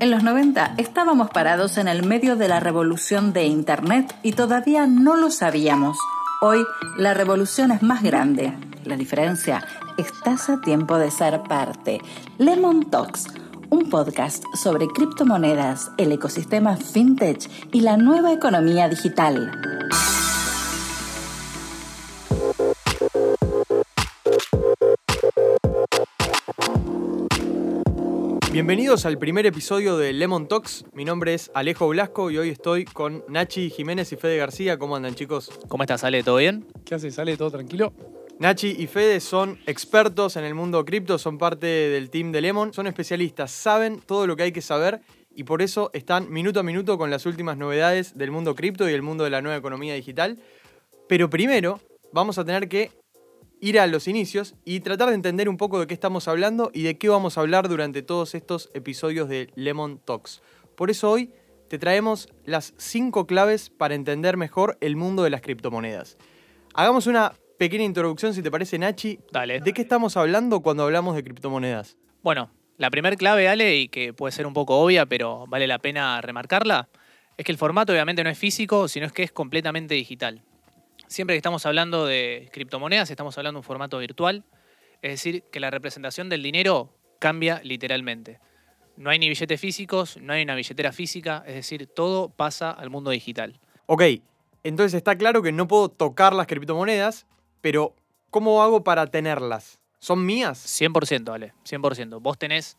En los 90 estábamos parados en el medio de la revolución de Internet y todavía no lo sabíamos. Hoy la revolución es más grande. La diferencia, estás a tiempo de ser parte. Lemon Talks, un podcast sobre criptomonedas, el ecosistema fintech y la nueva economía digital. Bienvenidos al primer episodio de Lemon Talks. Mi nombre es Alejo Blasco y hoy estoy con Nachi Jiménez y Fede García. ¿Cómo andan, chicos? ¿Cómo estás, Ale? ¿Todo bien? ¿Qué haces, Ale? ¿Todo tranquilo? Nachi y Fede son expertos en el mundo cripto, son parte del team de Lemon, son especialistas, saben todo lo que hay que saber y por eso están minuto a minuto con las últimas novedades del mundo cripto y el mundo de la nueva economía digital. Pero primero vamos a tener que ir a los inicios y tratar de entender un poco de qué estamos hablando y de qué vamos a hablar durante todos estos episodios de Lemon Talks. Por eso hoy te traemos las 5 claves para entender mejor el mundo de las criptomonedas. Hagamos una pequeña introducción, si te parece, Nachi. Dale. ¿De qué estamos hablando cuando hablamos de criptomonedas? Bueno, la primera clave, Ale, y que puede ser un poco obvia, pero vale la pena remarcarla, es que el formato obviamente no es físico, sino es que es completamente digital. Siempre que estamos hablando de criptomonedas, estamos hablando de un formato virtual, es decir, que la representación del dinero cambia literalmente. No hay ni billetes físicos, no hay una billetera física, es decir, todo pasa al mundo digital. Ok, entonces está claro que no puedo tocar las criptomonedas, pero ¿cómo hago para tenerlas? ¿Son mías? 100%, Ale, 100%. Vos tenés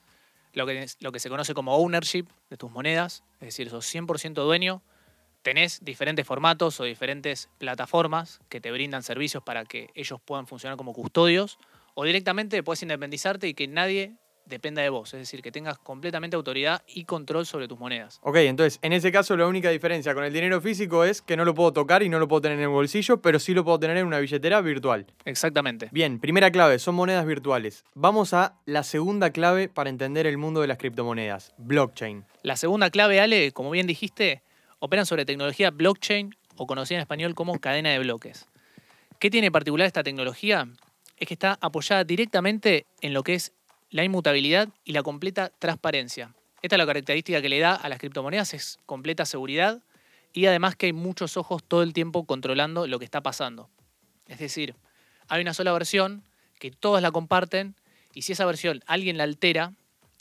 lo que, lo que se conoce como ownership de tus monedas, es decir, sos 100% dueño tenés diferentes formatos o diferentes plataformas que te brindan servicios para que ellos puedan funcionar como custodios, o directamente puedes independizarte y que nadie dependa de vos, es decir, que tengas completamente autoridad y control sobre tus monedas. Ok, entonces en ese caso la única diferencia con el dinero físico es que no lo puedo tocar y no lo puedo tener en el bolsillo, pero sí lo puedo tener en una billetera virtual. Exactamente. Bien, primera clave, son monedas virtuales. Vamos a la segunda clave para entender el mundo de las criptomonedas, blockchain. La segunda clave, Ale, como bien dijiste, operan sobre tecnología blockchain o conocida en español como cadena de bloques. ¿Qué tiene particular esta tecnología? Es que está apoyada directamente en lo que es la inmutabilidad y la completa transparencia. Esta es la característica que le da a las criptomonedas, es completa seguridad y además que hay muchos ojos todo el tiempo controlando lo que está pasando. Es decir, hay una sola versión que todos la comparten y si esa versión alguien la altera,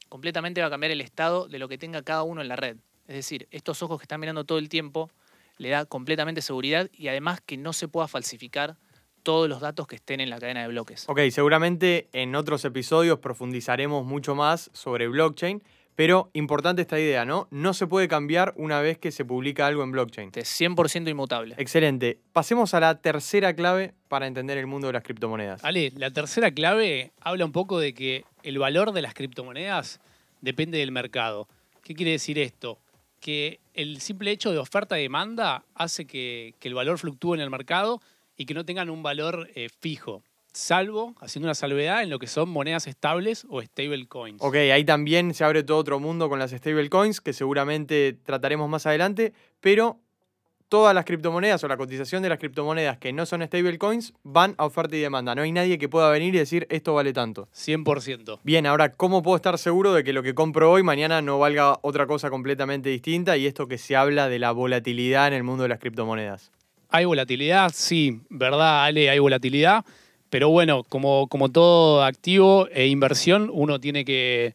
completamente va a cambiar el estado de lo que tenga cada uno en la red. Es decir, estos ojos que están mirando todo el tiempo le da completamente seguridad y además que no se pueda falsificar todos los datos que estén en la cadena de bloques. Ok, seguramente en otros episodios profundizaremos mucho más sobre blockchain, pero importante esta idea, ¿no? No se puede cambiar una vez que se publica algo en blockchain. Es 100% inmutable. Excelente. Pasemos a la tercera clave para entender el mundo de las criptomonedas. Ale, la tercera clave habla un poco de que el valor de las criptomonedas depende del mercado. ¿Qué quiere decir esto? Que el simple hecho de oferta-demanda hace que, el valor fluctúe en el mercado y que no tengan un valor eh, fijo, salvo haciendo una salvedad en lo que son monedas estables o stable coins. Ok, ahí también se abre todo otro mundo con las stable coins que seguramente trataremos más adelante, pero todas las criptomonedas o la cotización de las criptomonedas que no son stablecoins van a oferta y demanda. No hay nadie que pueda venir y decir esto vale tanto. 100%. Bien, ahora, ¿cómo puedo estar seguro de que lo que compro hoy mañana no valga otra cosa completamente distinta? Y esto que se habla de la volatilidad en el mundo de las criptomonedas. Hay volatilidad, sí, ¿verdad, Ale? Hay volatilidad. Pero bueno, como, como todo activo e inversión, uno tiene que,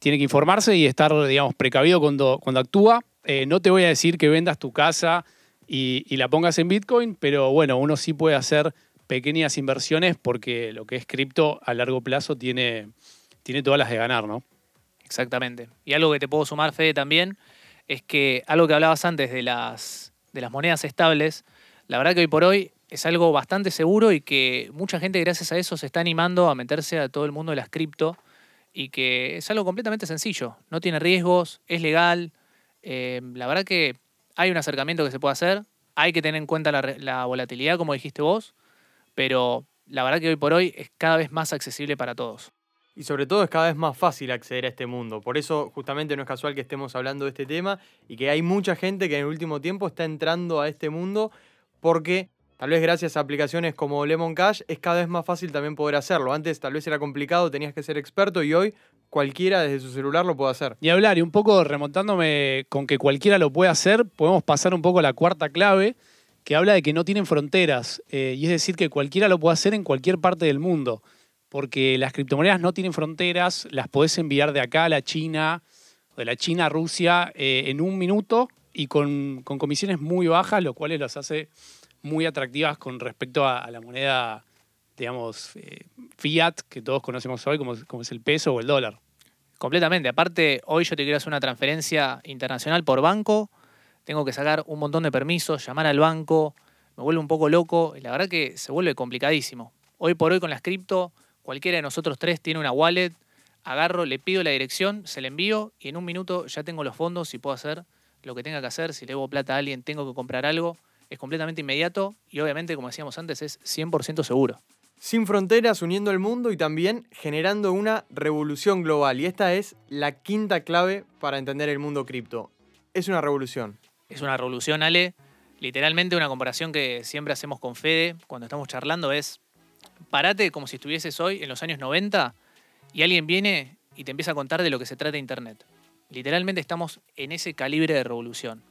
tiene que informarse y estar, digamos, precavido cuando, cuando actúa eh, no te voy a decir que vendas tu casa y, la pongas en Bitcoin, pero bueno, uno sí puede hacer pequeñas inversiones porque lo que es cripto a largo plazo tiene, tiene todas las de ganar, ¿no? Exactamente. Y algo que te puedo sumar, Fede, también, es que algo que hablabas antes de las, de las monedas estables, la verdad que hoy por hoy es algo bastante seguro y que mucha gente gracias a eso se está animando a meterse a todo el mundo de las cripto y que es algo completamente sencillo. No tiene riesgos, es legal, eh, la verdad que hay un acercamiento que se puede hacer, hay que tener en cuenta la, volatilidad, como dijiste vos, pero la verdad que hoy por hoy es cada vez más accesible para todos. Y sobre todo es cada vez más fácil acceder a este mundo. Por eso justamente no es casual que estemos hablando de este tema y que hay mucha gente que en el último tiempo está entrando a este mundo porque tal vez gracias a aplicaciones como Lemon Cash es cada vez más fácil también poder hacerlo. Antes tal vez era complicado, tenías que ser experto y hoy cualquiera desde su celular lo puede hacer. Y hablar, y un poco remontándome con que cualquiera lo puede hacer, podemos pasar un poco a la cuarta clave, que habla de que no tienen fronteras, eh, y es decir, que cualquiera lo puede hacer en cualquier parte del mundo, porque las criptomonedas no tienen fronteras, las podés enviar de acá a la China, de la China a Rusia, eh, en un minuto y con, con, comisiones muy bajas, lo cual las hace muy atractivas con respecto a, la moneda digamos, eh, fiat que todos conocemos hoy, como, es el peso o el dólar. Completamente. Aparte, hoy yo te quiero hacer una transferencia internacional por banco, tengo que sacar un montón de permisos, llamar al banco, me vuelve un poco loco la verdad que se vuelve complicadísimo. Hoy por hoy con las cripto, cualquiera de nosotros tres tiene una wallet, agarro, le pido la dirección, se la envío y en un minuto ya tengo los fondos y puedo hacer lo que tenga que hacer. Si le debo plata a alguien, tengo que comprar algo. Es completamente inmediato y obviamente, como decíamos antes, es 100% seguro. Sin fronteras, uniendo el mundo y también generando una revolución global. Y esta es la quinta clave para entender el mundo cripto. Es una revolución. Es una revolución, Ale. Literalmente una comparación que siempre hacemos con Fede cuando estamos charlando es, parate como si estuvieses hoy en los años 90 y alguien viene y te empieza a contar de lo que se trata Internet. Literalmente estamos en ese calibre de revolución.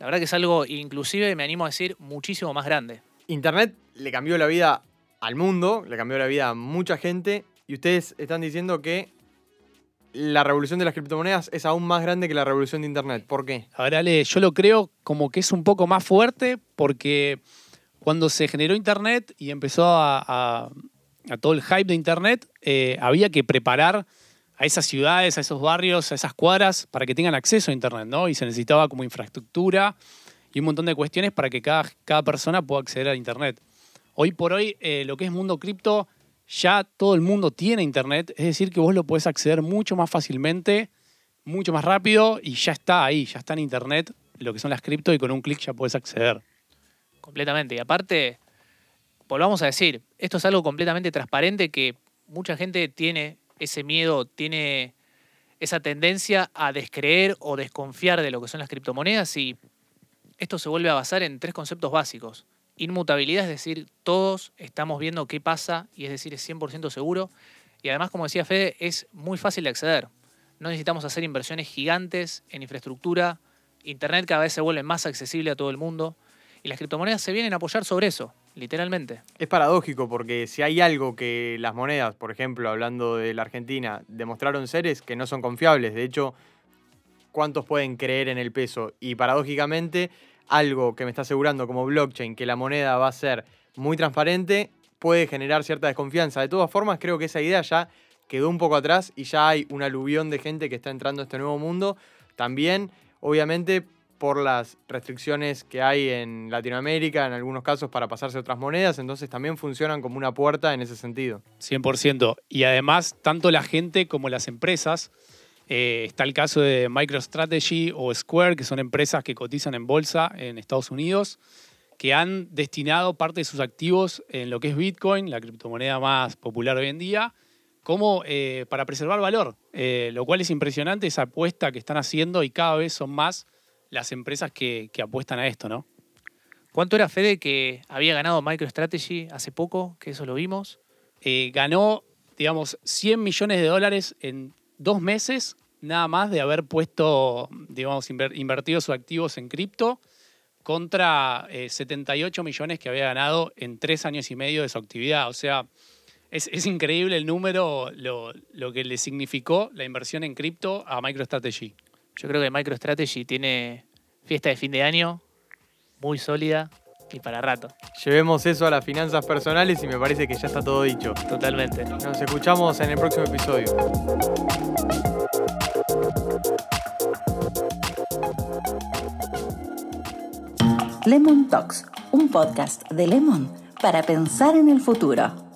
La verdad que es algo, inclusive me animo a decir, muchísimo más grande. Internet le cambió la vida al mundo, le cambió la vida a mucha gente y ustedes están diciendo que la revolución de las criptomonedas es aún más grande que la revolución de Internet. ¿Por qué? A ver, Ale, yo lo creo como que es un poco más fuerte porque cuando se generó Internet y empezó a, a, a todo el hype de Internet, eh, había que preparar a esas ciudades, a esos barrios, a esas cuadras para que tengan acceso a Internet, ¿no? Y se necesitaba como infraestructura y un montón de cuestiones para que cada, cada persona pueda acceder a Internet. Hoy por hoy, eh, lo que es mundo cripto, ya todo el mundo tiene Internet, es decir, que vos lo podés acceder mucho más fácilmente, mucho más rápido y ya está ahí, ya está en Internet lo que son las cripto y con un clic ya podés acceder. Completamente. Y aparte, volvamos a decir, esto es algo completamente transparente que mucha gente tiene ese miedo, tiene esa tendencia a descreer o desconfiar de lo que son las criptomonedas y esto se vuelve a basar en tres conceptos básicos. Inmutabilidad, es decir, todos estamos viendo qué pasa y es decir, es 100% seguro. Y además, como decía Fede, es muy fácil de acceder. No necesitamos hacer inversiones gigantes en infraestructura. Internet cada vez se vuelve más accesible a todo el mundo. Y las criptomonedas se vienen a apoyar sobre eso, literalmente. Es paradójico porque si hay algo que las monedas, por ejemplo, hablando de la Argentina, demostraron ser es que no son confiables. De hecho, ¿cuántos pueden creer en el peso? Y paradójicamente, algo que me está asegurando como blockchain que la moneda va a ser muy transparente puede generar cierta desconfianza. De todas formas, creo que esa idea ya quedó un poco atrás y ya hay un aluvión de gente que está entrando a este nuevo mundo. También, obviamente, por las restricciones que hay en Latinoamérica, en algunos casos para pasarse otras monedas, entonces también funcionan como una puerta en ese sentido. 100%. Y además, tanto la gente como las empresas, eh, está el caso de MicroStrategy o Square, que son empresas que cotizan en bolsa en Estados Unidos, que han destinado parte de sus activos en lo que es Bitcoin, la criptomoneda más popular hoy en día, como eh, para preservar valor, eh, lo cual es impresionante esa apuesta que están haciendo y cada vez son más las empresas que, que, apuestan a esto, ¿no? ¿Cuánto era Fede que había ganado MicroStrategy hace poco? Que eso lo vimos. Eh, ganó, digamos, 100 millones de dólares en dos meses, nada más de haber puesto, digamos, inver, invertido sus activos en cripto contra eh, 78 millones que había ganado en tres años y medio de su actividad. O sea, es, es increíble el número, lo, lo que le significó la inversión en cripto a MicroStrategy. Yo creo que MicroStrategy tiene fiesta de fin de año muy sólida y para rato. Llevemos eso a las finanzas personales y me parece que ya está todo dicho. Totalmente. Nos escuchamos en el próximo episodio. Lemon Talks, un podcast de Lemon para pensar en el futuro.